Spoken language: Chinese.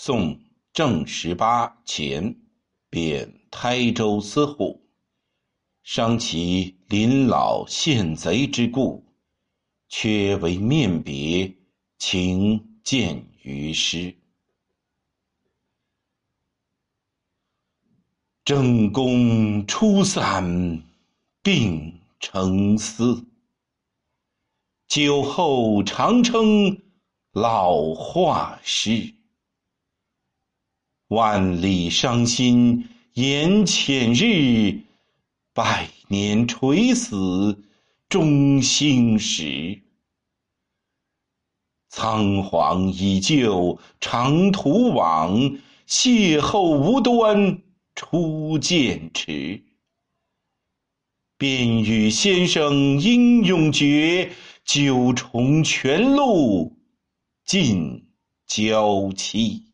宋正十八前，贬台州司户，伤其临老献贼之故，却为面别，请见于师。正宫初散，病成思。酒后常称老画师。万里伤心眼浅日，百年垂死中兴时。仓皇已就长途往，邂逅无端初见迟。便与先生英勇决，九重泉路尽娇妻。